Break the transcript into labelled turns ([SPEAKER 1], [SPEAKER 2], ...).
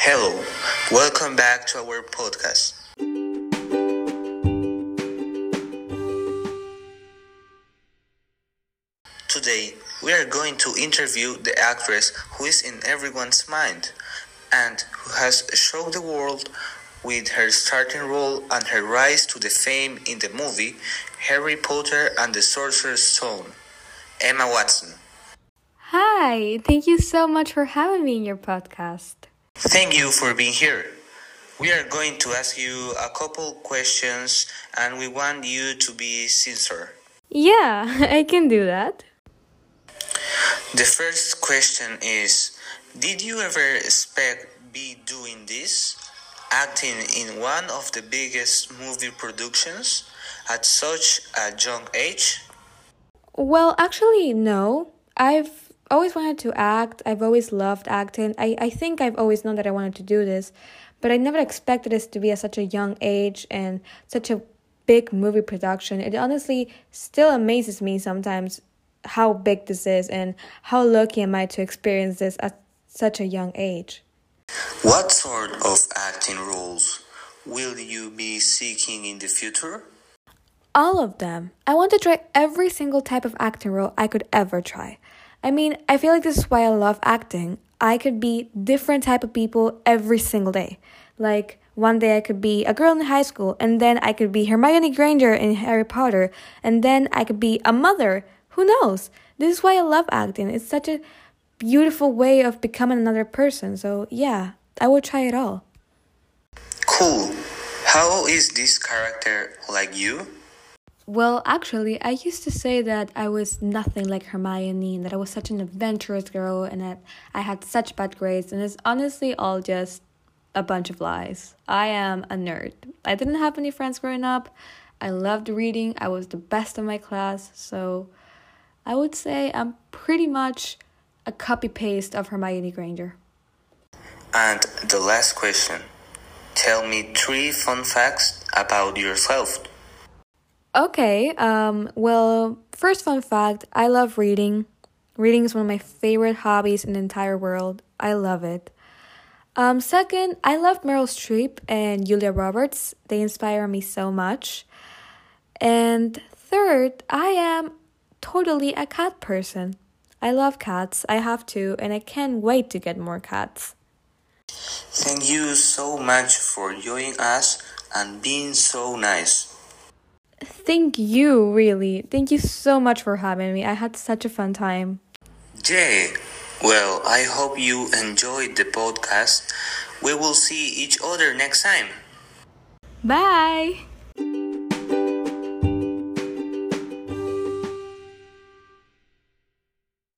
[SPEAKER 1] Hello, welcome back to our podcast. Today, we are going to interview the actress who is in everyone's mind and who has shocked the world with her starting role and her rise to the fame in the movie Harry Potter and the Sorcerer's Stone, Emma Watson.
[SPEAKER 2] Hi, thank you so much for having me in your podcast.
[SPEAKER 1] Thank you for being here. We are going to ask you a couple questions and we want you to be sincere.
[SPEAKER 2] Yeah, I can do that.
[SPEAKER 1] The first question is Did you ever expect be doing this? Acting in one of the biggest movie productions at such a young age?
[SPEAKER 2] Well, actually, no. I've always wanted to act. I've always loved acting. I, I think I've always known that I wanted to do this, but I never expected this to be at such a young age and such a big movie production. It honestly still amazes me sometimes how big this is and how lucky am I to experience this at such a young age.
[SPEAKER 1] What sort of acting roles will you be seeking in the future?
[SPEAKER 2] All of them. I want to try every single type of acting role I could ever try. I mean, I feel like this is why I love acting. I could be different type of people every single day. Like one day I could be a girl in high school, and then I could be Hermione Granger in Harry Potter, and then I could be a mother. Who knows? This is why I love acting. It's such a beautiful way of becoming another person. So, yeah, I will try it all.
[SPEAKER 1] Cool. How is this character like you?
[SPEAKER 2] Well, actually, I used to say that I was nothing like Hermione and that I was such an adventurous girl and that I had such bad grades, and it's honestly all just a bunch of lies. I am a nerd. I didn't have any friends growing up. I loved reading. I was the best in my class, so I would say I'm pretty much a copy paste of Hermione Granger.
[SPEAKER 1] And the last question Tell me three fun facts about yourself.
[SPEAKER 2] Okay, um, well, first fun fact I love reading. Reading is one of my favorite hobbies in the entire world. I love it. Um, second, I love Meryl Streep and Julia Roberts. They inspire me so much. And third, I am totally a cat person. I love cats. I have to, and I can't wait to get more cats.
[SPEAKER 1] Thank you so much for joining us and being so nice.
[SPEAKER 2] Thank you, really. Thank you so much for having me. I had such a fun time.
[SPEAKER 1] Jay, well, I hope you enjoyed the podcast. We will see each other next time.
[SPEAKER 2] Bye.